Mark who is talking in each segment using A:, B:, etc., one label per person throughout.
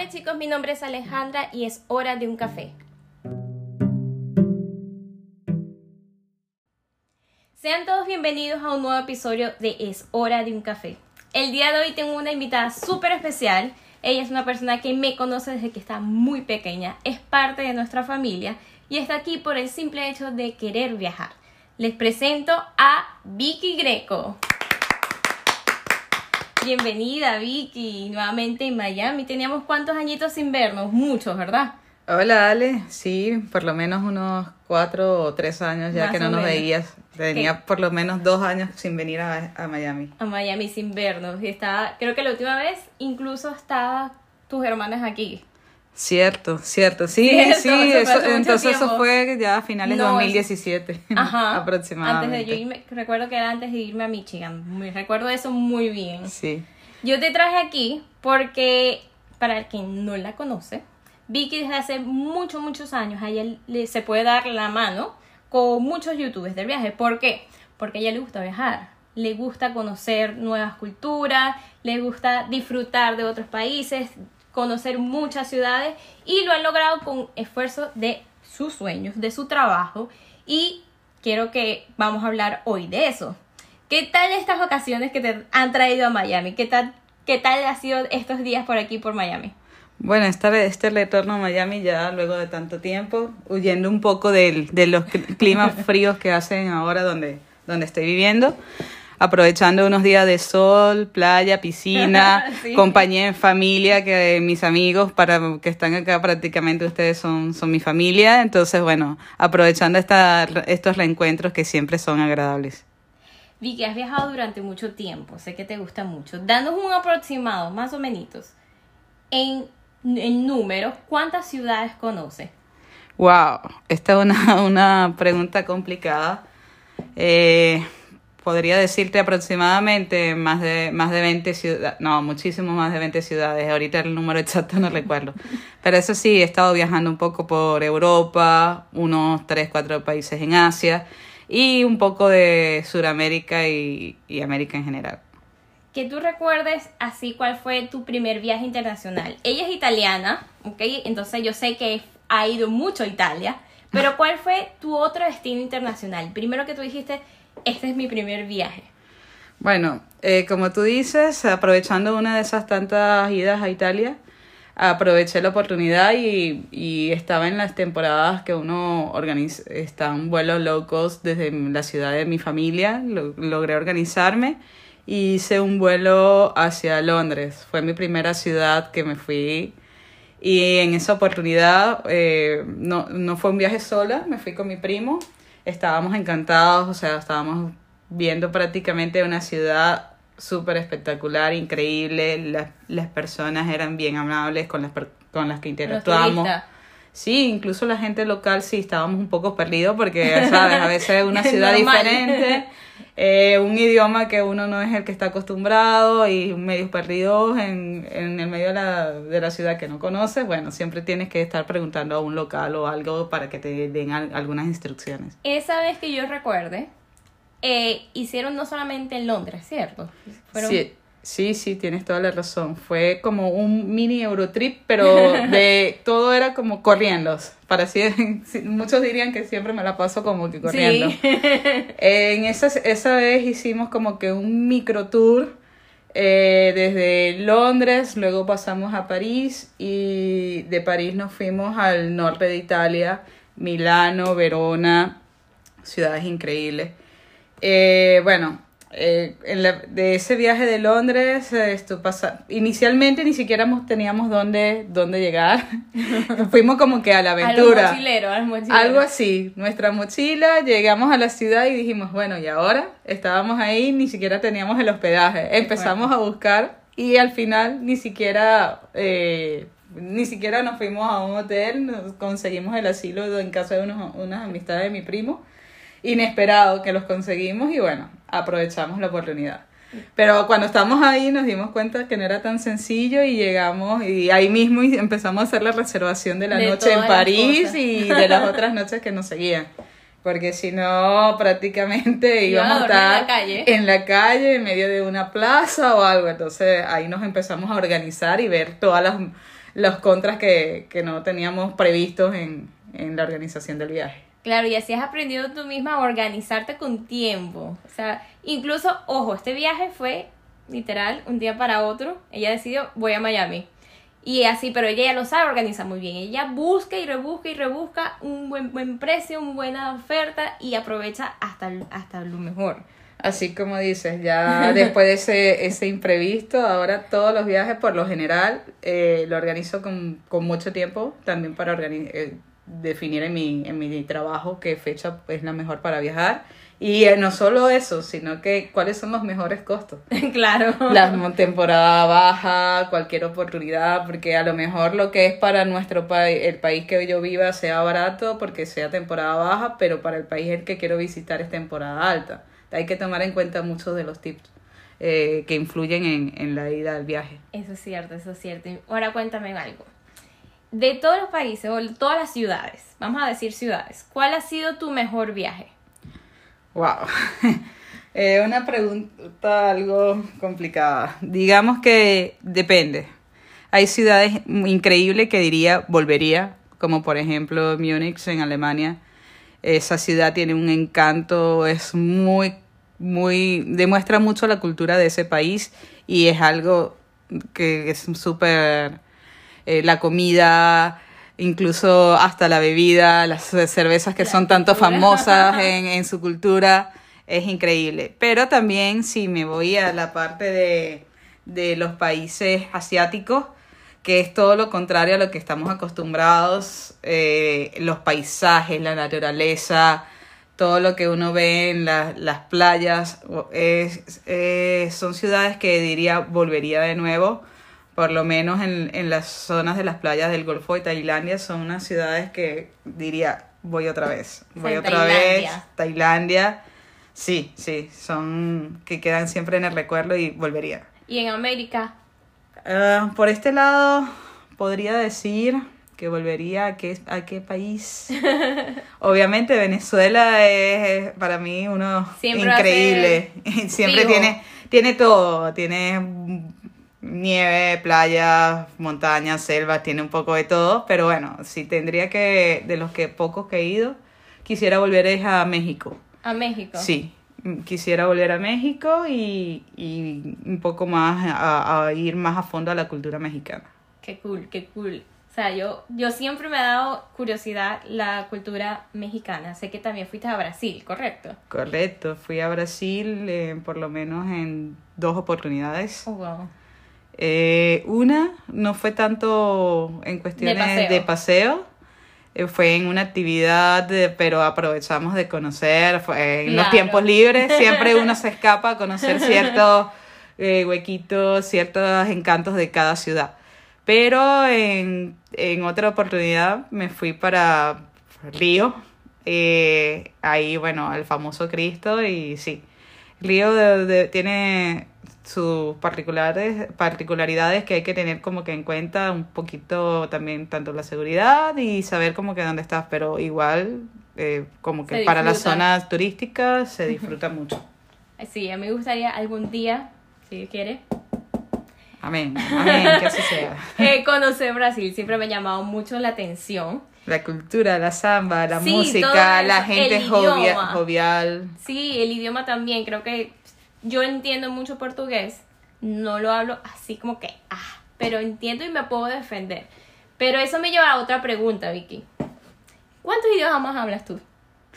A: Hola chicos, mi nombre es Alejandra y es hora de un café. Sean todos bienvenidos a un nuevo episodio de Es hora de un café. El día de hoy tengo una invitada súper especial. Ella es una persona que me conoce desde que está muy pequeña, es parte de nuestra familia y está aquí por el simple hecho de querer viajar. Les presento a Vicky Greco. Bienvenida, Vicky, nuevamente en Miami. Teníamos cuántos añitos sin vernos, muchos, ¿verdad?
B: Hola, Ale. Sí, por lo menos unos cuatro o tres años ya
A: Más
B: que no nos
A: menos.
B: veías. Tenía por lo menos dos años sin venir a, a Miami.
A: A Miami sin vernos. Y estaba, creo que la última vez incluso estaban tus hermanas aquí.
B: Cierto, cierto. Sí,
A: Cierto,
B: sí.
A: eso
B: entonces eso fue ya a finales de
A: No,
B: 2017
A: Ajá.
B: aproximadamente.
A: Antes de yo irme, recuerdo que era antes de irme a Michigan. Me recuerdo eso muy bien.
B: Sí.
A: Yo te traje aquí porque, para el que no la conoce, Vicky desde hace muchos, muchos años, a ella le, se puede dar la mano con muchos youtubers del viaje. ¿Por qué? Porque a ella le gusta viajar, le gusta conocer nuevas culturas, le gusta disfrutar de otros países, conocer muchas ciudades y lo han logrado con esfuerzo de sus sueños, de su trabajo y quiero que vamos a hablar hoy de eso. ¿Qué tal estas vacaciones que te han traído a Miami? ¿Qué tal, qué tal ha sido estos días por aquí, por Miami?
B: Bueno, esta, este retorno a Miami ya luego de tanto tiempo, huyendo un poco del- de los cl- climas fríos que hacen ahora donde, donde estoy viviendo, aprovechando unos días de sol, playa, piscina,
A: Sí.
B: compañía en familia, que mis amigos para que están acá prácticamente ustedes son, son mi familia, entonces bueno, aprovechando esta, estos reencuentros que siempre son agradables.
A: Vicky, has viajado durante mucho tiempo, sé que te gusta mucho. Danos un aproximado, más o menos, en, en números, ¿cuántas ciudades conoces?
B: Wow, esta es una, una pregunta complicada. Eh, podría decirte aproximadamente más de, más de 20 ciudades, no, muchísimo más de 20 ciudades. Ahorita el número exacto no recuerdo. Pero eso sí, he estado viajando un poco por Europa, unos 3, 4 países en Asia y un poco de Sudamérica y, y América en general.
A: Que tú recuerdes así cuál fue tu primer viaje internacional. Ella es italiana, ¿ok? Entonces yo sé que ha ido mucho a Italia, pero ¿cuál fue tu otro destino internacional? Primero que tú dijiste, este es mi primer viaje.
B: Bueno, eh, como tú dices, aprovechando una de esas tantas idas a Italia, aproveché la oportunidad y, y estaba en las temporadas que uno organiza, está un vuelo low cost desde la ciudad de mi familia, lo- logré organizarme y hice un vuelo hacia Londres. Fue mi primera ciudad que me fui y en esa oportunidad eh, no, no fue un viaje sola, me fui con mi primo. Estábamos encantados, o sea, estábamos viendo prácticamente una ciudad súper espectacular, increíble. Las, las personas eran bien amables con las, con las que interactuamos. Sí, incluso la gente local sí estábamos un poco perdidos porque, ¿sabes? A veces es una ciudad diferente, eh, un idioma que uno no es el que está acostumbrado y medios perdidos en, en el medio de la, de la ciudad que no conoces. Bueno, siempre tienes que estar preguntando a un local o algo para que te den al- algunas instrucciones.
A: Esa vez que yo recuerde, eh, hicieron no solamente en Londres, ¿cierto? Fueron-
B: Sí, sí, sí, tienes toda la razón. Fue como un mini Eurotrip, pero de todo era como corriendo. Para así, sí, muchos dirían que siempre me la paso como que corriendo.
A: Sí.
B: En esa, esa vez hicimos como que un micro tour eh, desde Londres, luego pasamos a París y de París nos fuimos al norte de Italia, Milano, Verona, ciudades increíbles. Eh, bueno, eh, en la- de ese viaje de Londres, esto pasa, inicialmente ni siquiera teníamos dónde, dónde llegar. Fuimos como que a la
A: A
B: aventura.
A: a los mochileros.
B: Algo así, nuestra mochila, llegamos a la ciudad y dijimos, bueno, ¿y ahora? Estábamos ahí, ni siquiera teníamos el hospedaje. Empezamos a buscar y al final ni siquiera, eh, ni siquiera nos fuimos a un hotel, nos conseguimos el asilo en casa de unos, unas amistades de mi primo. Inesperado que los conseguimos y bueno, aprovechamos la oportunidad. Pero cuando estamos ahí nos dimos cuenta que no era tan sencillo y llegamos y ahí mismo y empezamos a hacer la reservación de la
A: De
B: noche en París y de las otras noches que nos seguían. Porque si no, prácticamente íbamos a
A: dormir en la
B: estar
A: calle.
B: en la calle, en medio de una plaza o algo. Entonces ahí nos empezamos a organizar y ver todas las los contras que, que no teníamos previstos en, en la organización del viaje.
A: Claro, y así has aprendido tú misma a organizarte con tiempo. O sea, incluso, ojo, este viaje fue literal un día para otro. Ella decidió, voy a Miami. Y así, pero ella ya lo sabe organiza muy bien. Ella busca y rebusca y rebusca un buen, buen precio, una buena oferta y aprovecha hasta, hasta lo mejor.
B: Así como dices, ya después de ese, ese imprevisto, ahora todos los viajes por lo general eh, lo organizo con, con mucho tiempo, también para eh, definir en mi, en mi trabajo qué fecha es la mejor para viajar. Y eh, no solo eso, sino que cuáles son los mejores costos.
A: claro.
B: La temporada baja, cualquier oportunidad, porque a lo mejor lo que es para nuestro país, el país que yo viva sea barato porque sea temporada baja, pero para el país el que quiero visitar es temporada alta hay que tomar en cuenta muchos de los tips eh, que influyen en, en la ida al viaje.
A: Eso es cierto, eso es cierto. Ahora cuéntame algo. De todos los países o todas las ciudades, vamos a decir ciudades, ¿cuál ha sido tu mejor viaje?
B: Wow. eh, una pregunta algo complicada. Digamos que depende. Hay ciudades increíbles que diría volvería, como por ejemplo Múnich en Alemania esa ciudad tiene un encanto, es muy, muy, demuestra mucho la cultura de ese país y es algo que es súper, eh, la comida, incluso hasta la bebida, las cervezas que son tanto famosas en, en su cultura, es increíble. Pero también si me voy a la parte de, de los países asiáticos, que es todo lo contrario a lo que estamos acostumbrados, eh, los paisajes, la naturaleza, todo lo que uno ve en las playas, es, son ciudades que diría volvería de nuevo, por lo menos en, en las zonas de las playas del Golfo de Tailandia, son unas ciudades que diría voy otra vez, voy otra vez, Tailandia, sí, sí, son que quedan siempre en el recuerdo y volvería.
A: ¿Y en América?
B: Ah, por este lado, podría decir que volvería a qué, a qué país. Obviamente Venezuela es para mí uno increíble. Siempre tiene, tiene todo. Tiene nieve, playas, montañas, selvas, tiene un poco de todo. Pero bueno, si tendría que, de los que pocos que he ido, quisiera volver a México.
A: ¿A México?
B: Sí, quisiera volver a México y, y un poco más a, ir más a fondo a la cultura mexicana.
A: Qué cool, qué cool. O sea, yo, yo siempre me ha dado curiosidad la cultura mexicana. Sé que también fuiste a Brasil, ¿correcto?
B: Correcto, fui a Brasil eh, por lo menos en dos oportunidades.
A: Oh, wow.
B: Eh, una no fue tanto en cuestiones de paseo. eh, fue en una actividad, pero aprovechamos de conocer, en los tiempos libres siempre uno se escapa a conocer ciertos eh, huequitos, ciertos encantos de cada ciudad. Pero en, en otra oportunidad me fui para Río, ahí bueno, el famoso Cristo y sí, Río de, tiene sus particulares, particularidades que hay que tener como que en cuenta un poquito también tanto la seguridad y saber como que dónde estás, pero igual eh, como que para las zonas turísticas se disfruta mucho.
A: Sí, a mí me gustaría algún día, si quiere.
B: Amén, amén, que así sea.
A: eh, conocer Brasil siempre me ha llamado mucho la atención.
B: La cultura, la samba, la música, la gente jovial.
A: Sí, el idioma también, creo que yo entiendo mucho portugués, no lo hablo así como que, ah, pero entiendo y me puedo defender. Pero eso me lleva a otra pregunta, Vicky. ¿Cuántos idiomas hablas tú?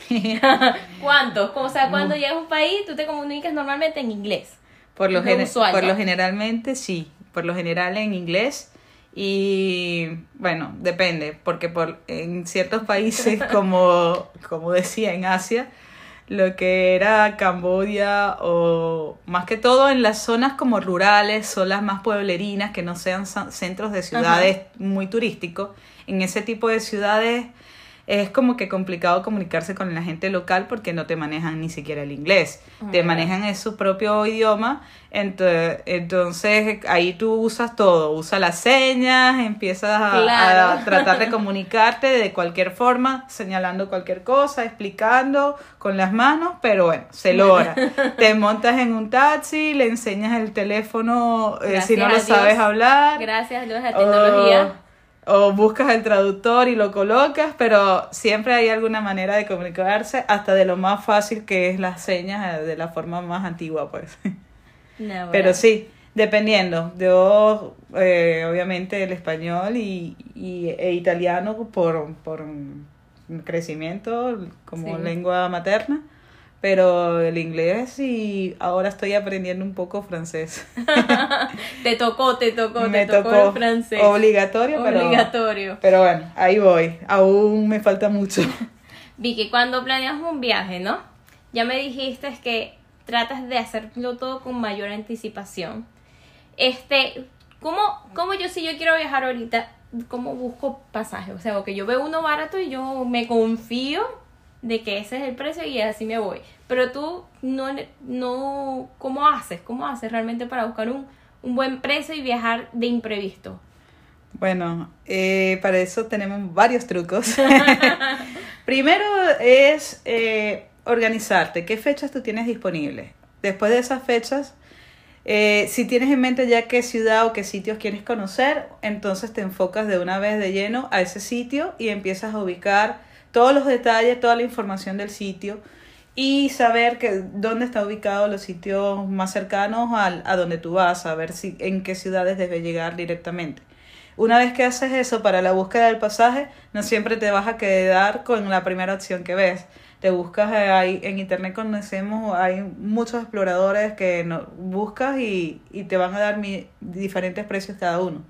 A: ¿Cuántos? O sea, cuando llegas a un país, tú te comunicas normalmente en inglés.
B: Por lo, por lo generalmente sí, por lo general en inglés. Y bueno, depende, porque por, en ciertos países, como, como decía, en Asia, lo que era Camboya o más que todo en las zonas como rurales, zonas más pueblerinas que no sean centros de ciudades muy turísticos. En ese tipo de ciudades es como que complicado comunicarse con la gente local porque no te manejan ni siquiera el inglés, te manejan en su propio idioma, entonces ahí tú usas todo, usas las señas, empiezas a, tratar de comunicarte de cualquier forma, señalando cualquier cosa, explicando con las manos, pero bueno, se logra. te montas en un taxi, le enseñas el teléfono eh, si no lo sabes hablar.
A: Gracias a la tecnología
B: o buscas el traductor y lo colocas, pero siempre hay alguna manera de comunicarse, hasta de lo más fácil que es las señas, eh, de la forma más antigua, pues.
A: No,
B: Pero sí, dependiendo. Yo, eh, obviamente, el español y, y e italiano por, por crecimiento como
A: Sí.
B: lengua materna, pero el inglés y ahora estoy aprendiendo un poco francés.
A: Te tocó, te tocó,
B: Me
A: te tocó,
B: tocó
A: el francés.
B: obligatorio, pero,
A: Obligatorio.
B: pero bueno, ahí voy. Aún me falta mucho.
A: Vicky, cuando planeas un viaje, ¿no? Ya me dijiste que tratas de hacerlo todo con mayor anticipación. Este, ¿cómo, cómo yo si yo quiero viajar ahorita, cómo busco pasaje? O sea, porque yo veo uno barato y yo me confío de que ese es el precio y así me voy. Pero tú no, no, ¿cómo haces? ¿Cómo haces realmente para buscar un, un buen precio y viajar de imprevisto?
B: Bueno, eh, para eso tenemos varios trucos. Primero es eh, organizarte. ¿Qué fechas tú tienes disponibles? Después de esas fechas, eh, si tienes en mente ya qué ciudad o qué sitios quieres conocer, entonces te enfocas de una vez de lleno a ese sitio y empiezas a ubicar todos los detalles, toda la información del sitio y saber que dónde están ubicados los sitios más cercanos al, a donde tú vas, a ver si, en qué ciudades debes llegar directamente. Una vez que haces eso para la búsqueda del pasaje, no siempre te vas a quedar con la primera opción que ves. Te buscas eh, ahí, en internet conocemos, hay muchos exploradores que no, buscas y, y te van a dar mi- diferentes precios cada uno.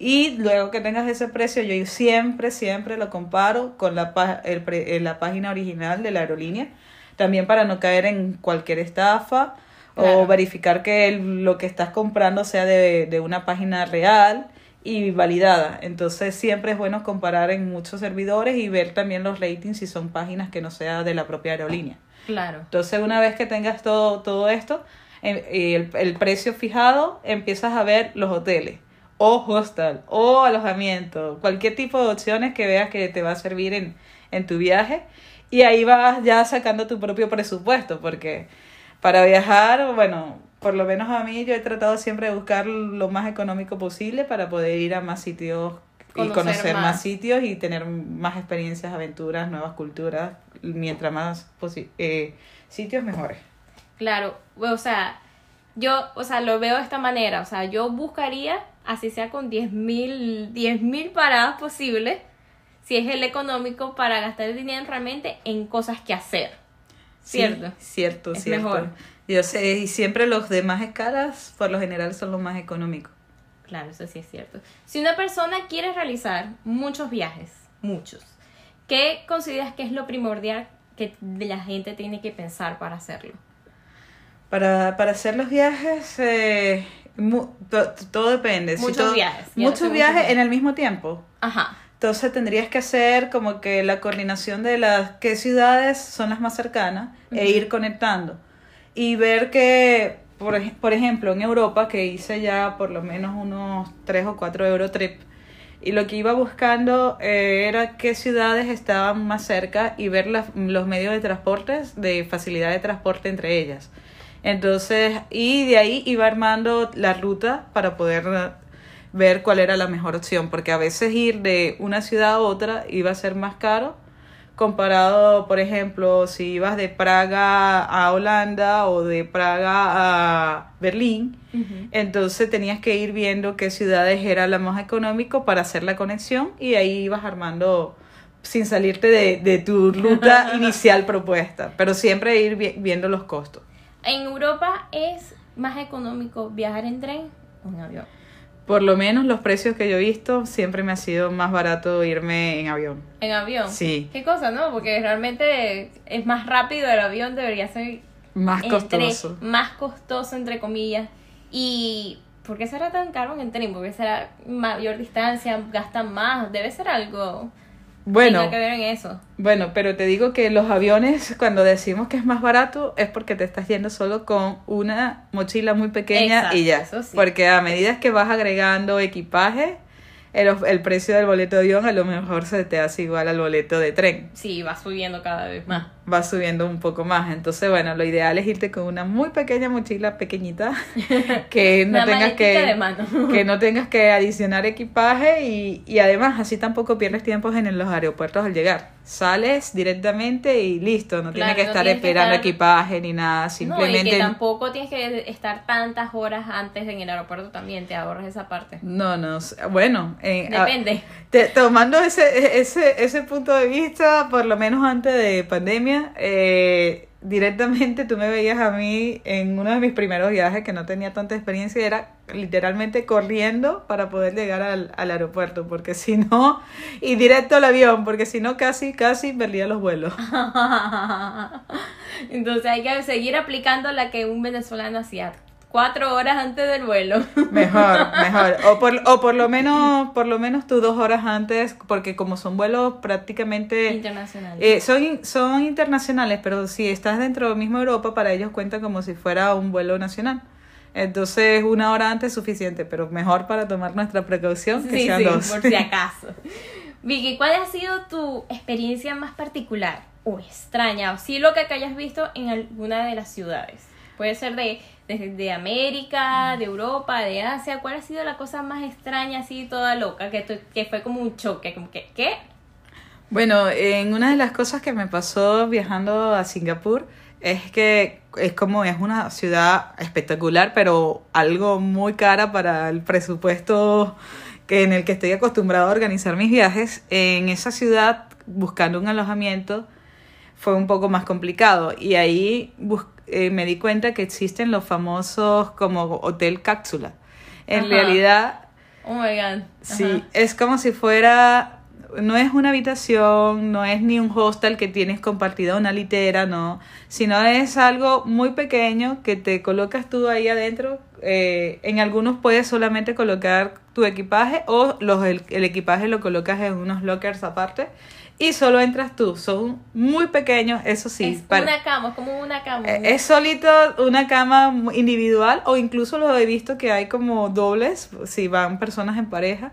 B: Y luego que tengas ese precio, yo siempre, siempre lo comparo con la, el pre- eh, la página original de la aerolínea, también para no caer en cualquier estafa
A: Claro.
B: o verificar que el- lo que estás comprando sea de, de una página real y validada. Entonces siempre es bueno comparar en muchos servidores y ver también los ratings si son páginas que no sea de la propia aerolínea.
A: Claro.
B: Entonces, una vez que tengas todo, todo esto, em- y el, el precio fijado, empiezas a ver los hoteles, o hostel, o alojamiento, cualquier tipo de opciones que veas que te va a servir en, en tu viaje. Y ahí vas ya sacando tu propio presupuesto, porque para viajar, bueno, por lo menos a mí yo he tratado siempre de buscar lo más económico posible para poder ir a más sitios y
A: Conocer
B: más.
A: más.
B: sitios y tener más experiencias, aventuras, nuevas culturas, mientras más eh, sitios mejores.
A: Claro, o sea, yo, o sea, lo veo de esta manera, o sea, yo buscaría, así sea con 10 mil, 10 mil paradas posibles, si es el económico, para gastar el dinero realmente en cosas que hacer. ¿Cierto?
B: Sí, cierto,
A: Es
B: cierto.
A: mejor.
B: Yo sé, y siempre los de más escalas, por lo general, son los más económicos.
A: Claro, eso sí es cierto. Si una persona quiere realizar muchos viajes, muchos, ¿qué consideras que es lo primordial que la gente tiene que pensar para hacerlo?
B: Para, para hacer los viajes, eh, mu- to- todo depende. Si
A: Muchos
B: todo-
A: viajes,
B: Muchos viajes en el mismo tiempo.
A: Ajá,
B: Entonces tendrías que hacer como que la coordinación de las qué ciudades son las más cercanas e ir conectando. Y ver que, por, por ejemplo, en Europa, que hice ya por lo menos unos 3 o 4 Eurotrip, y lo que iba buscando eh, era qué ciudades estaban más cerca y ver las- los medios de transporte, de facilidad de transporte entre ellas. Entonces, y de ahí iba armando la ruta para poder ver cuál era la mejor opción, porque a veces ir de una ciudad a otra iba a ser más caro comparado, por ejemplo, si ibas de Praga a Holanda o de Praga a Berlín, entonces tenías que ir viendo qué ciudades era la más económico para hacer la conexión y ahí ibas armando sin salirte de, de tu ruta inicial propuesta, pero siempre ir vi- viendo los costos.
A: En Europa es más económico viajar en tren o en avión.
B: Por lo menos los precios que yo he visto, siempre me ha sido más barato irme en avión.
A: En avión.
B: Sí.
A: ¿Qué cosa, no? Porque realmente es más rápido el avión, debería ser
B: Más
A: entre-
B: costoso.
A: más costoso, entre comillas. ¿Y por qué será tan caro en el tren? ¿Por qué será mayor distancia? ¿Gastan más? Debe ser algo
B: Bueno,
A: que ver en eso.
B: bueno, pero te digo que los aviones, cuando decimos que es más barato, es porque te estás yendo solo con una mochila muy pequeña
A: Exacto,
B: y ya.
A: sí.
B: Porque a medida que vas agregando equipaje, el, el precio del boleto de avión a lo mejor se te hace igual al boleto de tren.
A: Sí, va subiendo cada vez más.
B: Va subiendo un poco más. Entonces, bueno, lo ideal es irte con una muy pequeña mochila, pequeñita, que no tengas que, que no tengas que adicionar equipaje y, y además así tampoco pierdes tiempo en los aeropuertos al llegar. Sales directamente y listo, no
A: Claro,
B: tienes que
A: no
B: estar
A: tienes que
B: esperando
A: estar-
B: equipaje ni nada,
A: No, y
B: simplemente...
A: que tampoco tienes que estar tantas horas antes en el aeropuerto también, te ahorras esa parte.
B: No, no, bueno, eh, a-
A: Depende.
B: te- tomando ese, ese, ese punto de vista, por lo menos antes de pandemia, eh, directamente tú me veías a mí en uno de mis primeros viajes que no tenía tanta experiencia era literalmente corriendo para poder llegar al, al aeropuerto, porque si no, y directo al avión, porque si no casi, casi perdía los vuelos.
A: Entonces hay que seguir aplicando la que un venezolano hacía cuatro horas antes del vuelo.
B: Mejor, mejor. O por, o por lo menos, por lo menos tú dos horas antes, porque como son vuelos prácticamente
A: Internacional.
B: Eh, son, son internacionales, pero si estás dentro de misma Europa, para ellos cuenta como si fuera un vuelo nacional. Entonces, una hora antes es suficiente, pero mejor para tomar nuestra precaución que
A: sí,
B: sean
A: sí,
B: dos.
A: por si acaso. Vicky, ¿cuál ha sido tu experiencia más particular o extraña? O sí lo que hayas visto en alguna de las ciudades. Puede ser de, de, de América, de Europa, de Asia. ¿Cuál ha sido la cosa más extraña, así toda loca? Que, tu- que fue como un choque, como que, ¿qué?
B: Bueno, en una de las cosas que me pasó viajando a Singapur es que es como es una ciudad espectacular, pero algo muy cara para el presupuesto que en el que estoy acostumbrado a organizar mis viajes. En esa ciudad, buscando un alojamiento, fue un poco más complicado y ahí eh, me di cuenta que existen los famosos como hotel cápsula. En
A: Ajá.
B: realidad,
A: Oh my god.
B: Sí,
A: Ajá.
B: es como si fuera, no es una habitación, no es ni un hostel que tienes compartida una litera, no, sino es algo muy pequeño que te colocas tú ahí adentro. eh, en algunos puedes solamente colocar tu equipaje o los, el, el equipaje lo colocas en unos lockers aparte y solo entras tú. Son muy pequeños, eso sí.
A: es
B: para-
A: una cama, es como una cama.
B: eh, Es solito una cama individual o incluso lo he visto que hay como dobles si van personas en pareja.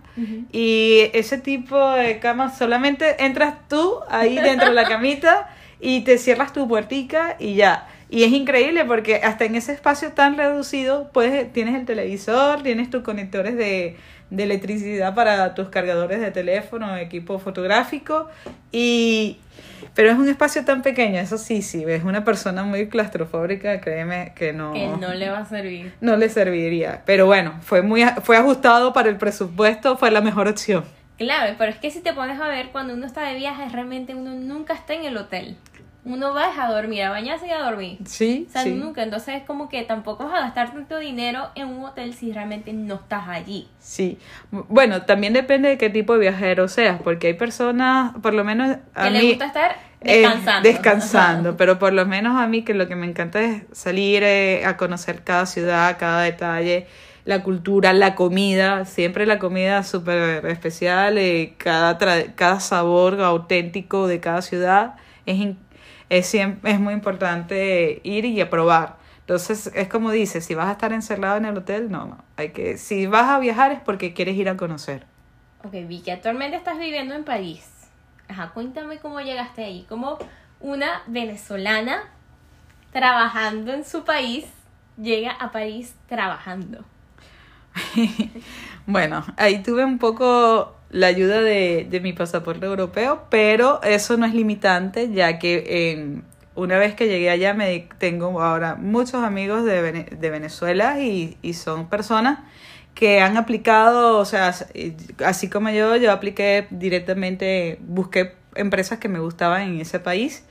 B: Y ese tipo de cama solamente entras tú ahí dentro de la camita y te cierras tu puertica y ya. Y es increíble porque hasta en ese espacio tan reducido puedes, tienes el televisor, tienes tus conectores de, de electricidad para tus cargadores de teléfono, equipo fotográfico y... Pero es un espacio tan pequeño, eso sí, sí, ves una persona muy claustrofóbica, créeme que no,
A: Que no le va a servir.
B: no le serviría. Pero bueno, fue muy fue ajustado para el presupuesto, fue la mejor opción.
A: Claro, pero es que si te pones a ver, cuando uno está de viaje, realmente uno nunca está en el hotel. Uno va a dormir, a bañarse y a dormir.
B: Sí,
A: O sea,
B: sí.
A: nunca. Entonces es como que tampoco vas a gastar tanto dinero en un hotel si realmente no estás allí.
B: Sí. Bueno, también depende de qué tipo de viajero seas, porque hay personas, por lo menos a
A: Que
B: mí
A: le gusta estar
B: eh,
A: descansando.
B: descansando, pero por lo menos a mí que lo que me encanta es salir eh, a conocer cada ciudad, cada detalle, la cultura, la comida, siempre la comida súper especial, eh, cada, tra- cada sabor auténtico de cada ciudad es, in- es, es muy importante ir y a probar. Entonces, es como dices, si vas a estar encerrado en el hotel, no, no. Hay que, si vas a viajar es porque quieres ir a conocer.
A: Ok, Vicky, actualmente estás viviendo en París. Ajá, cuéntame cómo llegaste ahí. Como una venezolana trabajando en su país llega a París trabajando.
B: Bueno, ahí tuve un poco la ayuda de, de mi pasaporte europeo, pero eso no es limitante, ya que eh, una vez que llegué allá me tengo ahora muchos amigos de, de Venezuela y, y son personas que han aplicado, o sea, así como yo, yo apliqué directamente, busqué empresas que me gustaban en ese país,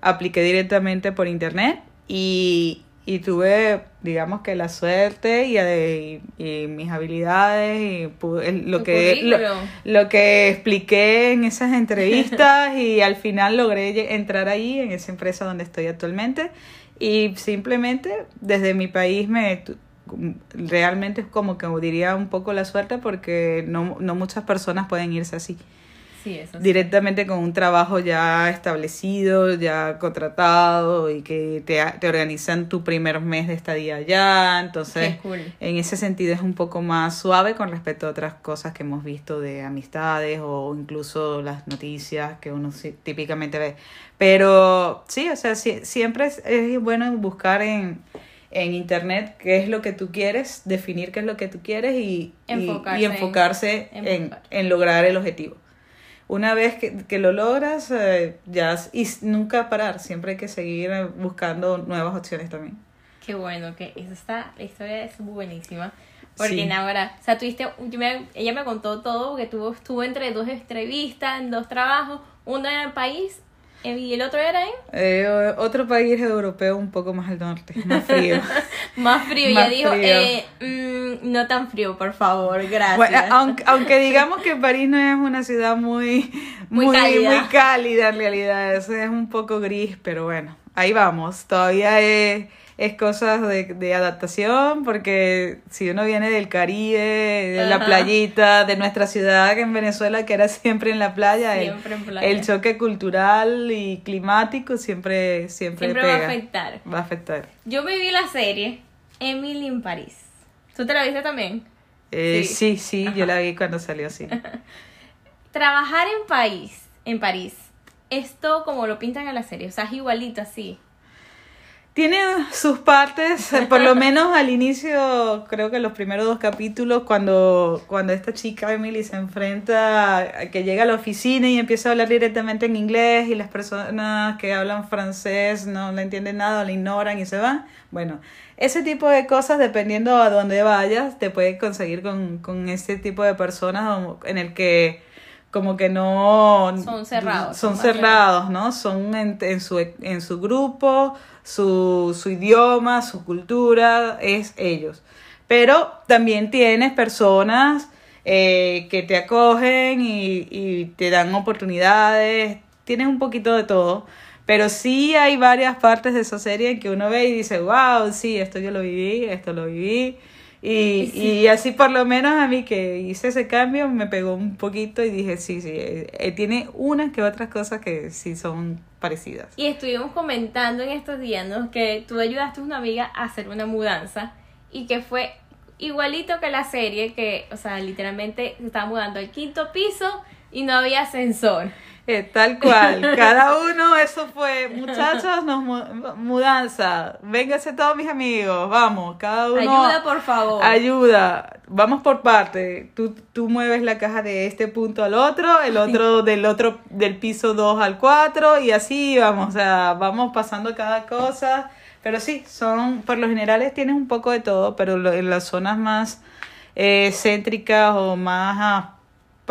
B: apliqué directamente por internet y, y tuve, digamos que la suerte y, eh, y mis habilidades y pude- lo que lo, lo que expliqué en esas entrevistas y al final logré entrar ahí en esa empresa donde estoy actualmente y simplemente desde mi país me realmente es como que diría un poco la suerte porque no, no muchas personas pueden irse así.
A: Sí, eso sí.
B: directamente con un trabajo ya establecido, ya contratado y que te, te organizan tu primer mes de estadía allá. Entonces,
A: cool.
B: en ese sentido es un poco más suave con respecto a otras cosas que hemos visto de amistades o incluso las noticias que uno típicamente ve. Pero sí, o sea, sí- siempre es, es bueno buscar en, en internet qué es lo que tú quieres, definir qué es lo que tú quieres y,
A: Enfocarse
B: y
A: en-
B: enfocarse en,
A: enfocar.
B: en lograr el objetivo. Una vez que, que lo logras, eh, ya, y nunca parar, siempre hay que seguir eh, buscando nuevas opciones también.
A: Qué bueno, que eso está, la historia es buenísima. Porque
B: Sí.
A: ahora, o sea, tuviste, me- ella me contó todo, porque tuvo, estuvo entre dos entrevistas, en dos trabajos, uno en el país y el otro era en
B: Eh, otro país europeo un poco más al norte, más frío.
A: más frío.
B: Más
A: ella dijo, eh, mm, no tan frío, por favor, gracias.
B: Bueno, aunque, aunque digamos que París no es una ciudad muy,
A: Muy
B: muy,
A: cálida.
B: muy cálida en realidad, es, es un poco gris, pero bueno, ahí vamos. Todavía es, es cosas de, de adaptación, porque si uno viene del Caribe, de la playita, de nuestra ciudad en Venezuela, que era siempre en la playa, el-
A: Siempre en playa.
B: El, choque cultural y climático siempre, siempre,
A: Siempre va a afectar.
B: Va a afectar.
A: Yo me vi la serie Emily en París. ¿Tú te la viste también?
B: Eh,
A: Sí.
B: sí, sí, yo la vi cuando salió así.
A: Trabajar en país, en París, esto como lo pintan en la serie, o sea, es igualito así.
B: Tiene sus partes, eh, por lo menos al inicio, creo que los primeros dos capítulos, cuando, cuando esta chica Emily se enfrenta a que llega a la oficina y empieza a hablar directamente en inglés y las personas que hablan francés no le entienden nada le ignoran y se van. Bueno, ese tipo de cosas, dependiendo a dónde vayas, te puedes conseguir con, con ese tipo de personas en el que como que no
A: Son cerrados,
B: son cerrados ¿no? Son en, en su, en su grupo, su, su idioma, su cultura, es ellos. Pero también tienes personas eh, que te acogen y, y te dan oportunidades, tienes un poquito de todo. Pero sí hay varias partes de esa serie que uno ve y dice, wow, sí, esto yo lo viví, esto lo viví. Y, y así por lo menos a mí que hice ese cambio me pegó un poquito y dije, sí, sí, eh, eh, tiene unas que otras cosas que sí son parecidas.
A: Y estuvimos comentando en estos días, ¿no? Que tú ayudaste a una amiga a hacer una mudanza y que fue igualito que la serie, que, o sea, literalmente se estaba mudando al quinto piso y no había ascensor.
B: Eh, tal cual, cada uno, eso fue, muchachos, nos mu- mudanza, vénganse todos mis amigos, vamos, cada uno.
A: Ayuda, por favor.
B: Ayuda, vamos por parte. Tú, tú mueves la caja de este punto al otro, el otro del otro del piso 2 al 4 y así vamos, o sea, vamos pasando cada cosa. Pero sí, son, por lo generales tienes un poco de todo, pero lo- en las zonas más eh, céntricas o más ah,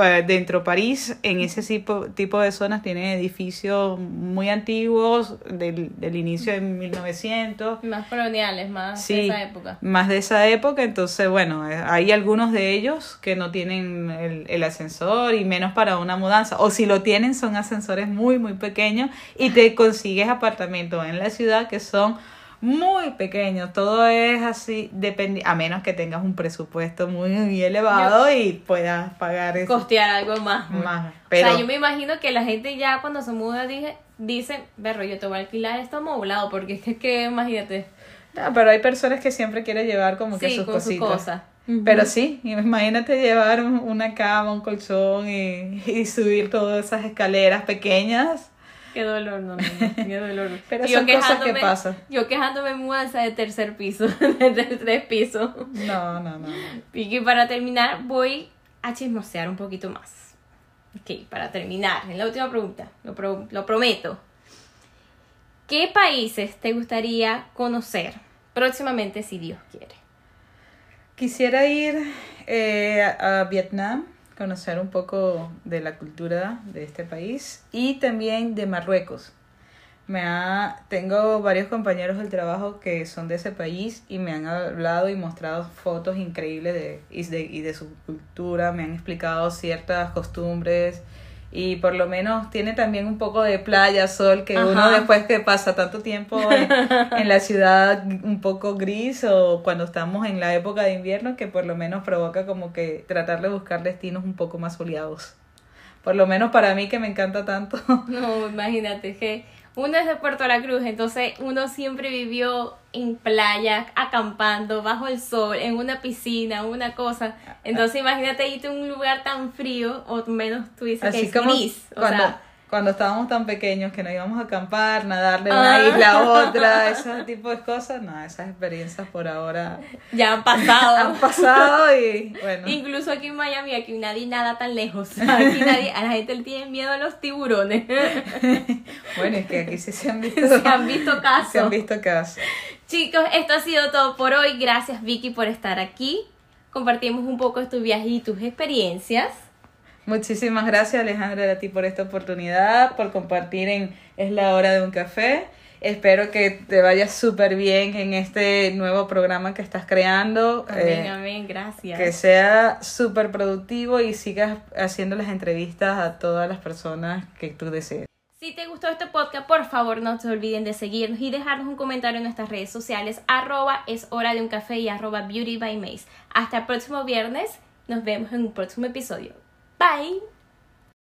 B: dentro de París, en ese tipo, tipo de zonas tienen edificios muy antiguos del, del inicio de 1900
A: Más coloniales, más de esa época.
B: más de esa época, entonces bueno, hay algunos de ellos que no tienen el, el ascensor y menos para una mudanza, o si lo tienen son ascensores muy muy pequeños y te consigues apartamentos en la ciudad que son muy pequeños, todo es así, dependi a menos que tengas un presupuesto muy, muy elevado y puedas pagar eso.
A: Costear algo más. pues.
B: Más,
A: O
B: pero-
A: sea, yo me imagino que la gente ya cuando se muda dije, dice, berro, yo te voy a alquilar esto amoblado, porque es que, que imagínate.
B: No, pero hay personas que siempre quieren llevar como que sus
A: con sus
B: cositas.
A: cosas.
B: Pero sí, imagínate llevar un- una cama, un colchón y, y subir todas esas escaleras pequeñas.
A: Qué dolor, no, no, no, qué dolor.
B: Pero
A: yo
B: son cosas que pasan.
A: Yo quejándome mudanza de tercer piso, de tres pisos.
B: No, no, no.
A: Y que para terminar voy a chismosear un poquito más. Ok, para terminar, en la última pregunta, lo, pro- lo prometo. ¿Qué países te gustaría conocer próximamente si Dios quiere?
B: Quisiera ir eh, a Vietnam, conocer un poco de la cultura de este país y también de Marruecos. Me ha, tengo varios compañeros del trabajo que son de ese país y me han hablado y mostrado fotos increíbles de, y, de, y de su cultura, me han explicado ciertas costumbres y por lo menos tiene también un poco de playa, sol, que uno después que pasa tanto tiempo en, en la ciudad un poco gris o cuando estamos en la época de invierno que por lo menos provoca como que tratar de buscar destinos un poco más soleados. Por lo menos para mí que me encanta tanto.
A: No, imagínate que uno es de Puerto La Cruz, entonces uno siempre vivió en playa, acampando, bajo el sol, en una piscina, una cosa. Entonces imagínate irte a un lugar tan frío, o menos tú dices que es gris. O
B: cuando,
A: sea,
B: cuando estábamos tan pequeños que nos íbamos a acampar, nadar de una isla a otra, ese tipo de cosas, no, esas experiencias por ahora
A: ya han pasado.
B: han pasado y bueno.
A: Incluso aquí en Miami, aquí nadie nada tan lejos. Aquí nadie, a la gente le tiene miedo a los tiburones.
B: bueno, es que aquí sí se han visto,
A: Se han visto casos.
B: se han visto casos.
A: Chicos, esto ha sido todo por hoy. Gracias Vicky por estar aquí. Compartimos un poco de tu viaje y tus experiencias.
B: Muchísimas gracias Alejandra a ti por esta oportunidad, por compartir en Es la hora de un café. Espero que te vaya súper bien en este nuevo programa que estás creando.
A: Amén,
B: eh,
A: amén, gracias.
B: que sea súper productivo y sigas haciendo las entrevistas a todas las personas que tú desees.
A: Si te gustó este podcast, por favor no se olviden de seguirnos y dejarnos un comentario en nuestras redes sociales, arroba es hora de un café y arroba beauty by Mace. Hasta el próximo viernes, nos vemos en un próximo episodio. Bye.